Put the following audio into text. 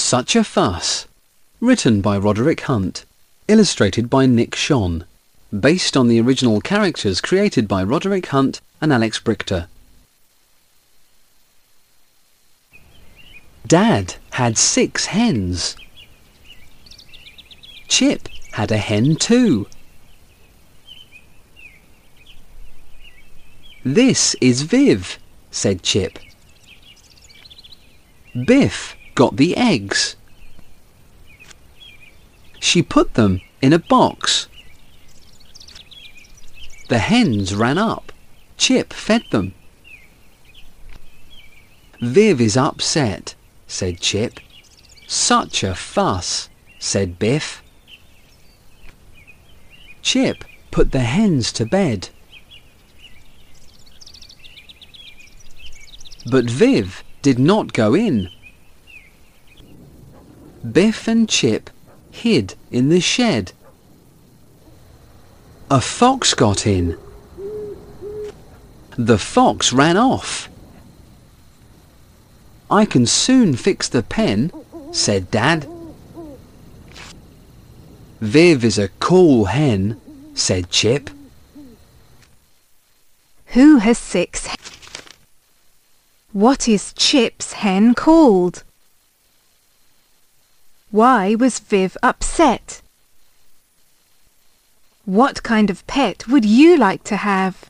Such a Fuss. Written by Roderick Hunt. Illustrated by Nick Schon. Based on the original characters created by Roderick Hunt and Alex Brychta. Dad had six hens. Chip had a hen too. This is Viv, said Chip. Biff got the eggs. She put them in a box. The hens ran up. Chip fed them. Viv is upset, said Chip. Such a fuss, said Biff. Chip put the hens to bed. But Viv did not go in. Biff and Chip hid in the shed. A fox got in. The fox ran off. I can soon fix the pen, said Dad. Viv is a cool hen, said Chip. Who has six? What is Chip's hen called? Why was Viv upset? What kind of pet would you like to have?